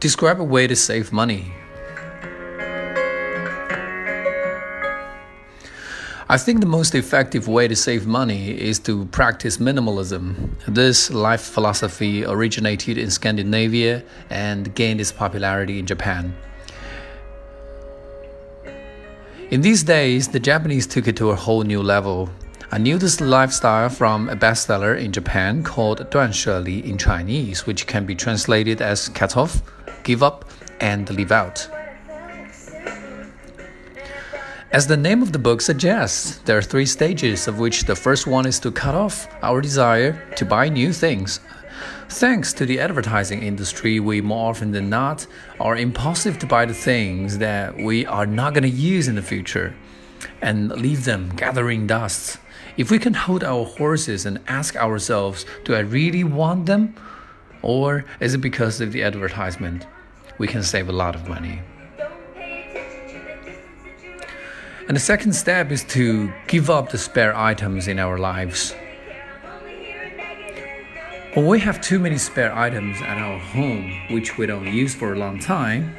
Describe a way to save money. I think the most effective way to save money is to practice minimalism. This life philosophy originated in Scandinavia and gained its popularity in Japan. In these days, the Japanese took it to a whole new level. I knew this lifestyle from a bestseller in Japan called Duan Sheli in Chinese, which can be translated as cut off give up, and leave out. As the name of the book suggests, there are three stages, of which the first one is to cut off our desire to buy new things. Thanks to the advertising industry, we more often than not are impulsive to buy the things that we are not going to use in the future and leave them gathering dust. If we can hold our horses and ask ourselves, do I really want them? Or is it because of the advertisement? We can save a lot of money. And the second step is to give up the spare items in our lives. When we have too many spare items at our home, which we don't use for a long time,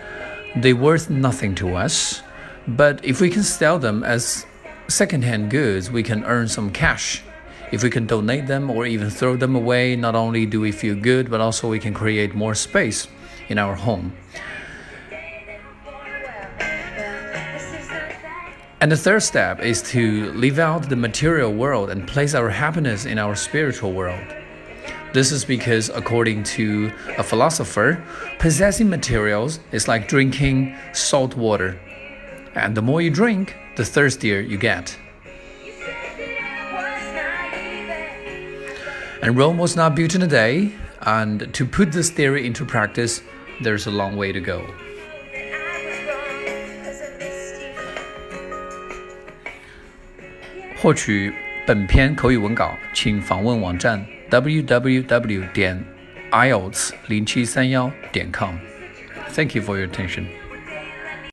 they're worth nothing to us. But if we can sell them as secondhand goods, we can earn some cash. If we can donate them or even throw them away, not only do we feel good, but also we can create more space in our home. And the third step is to leave out the material world and place our happiness in our spiritual world. This is because, according to a philosopher, possessing materials is like drinking salt water. And the more you drink, the thirstier you get. And Rome was not built in a day, and to put this theory into practice, there's a long way to go. 获取本篇口语文稿，请访问网站 www 点 ielts 零七三幺点 com。Thank you for your attention.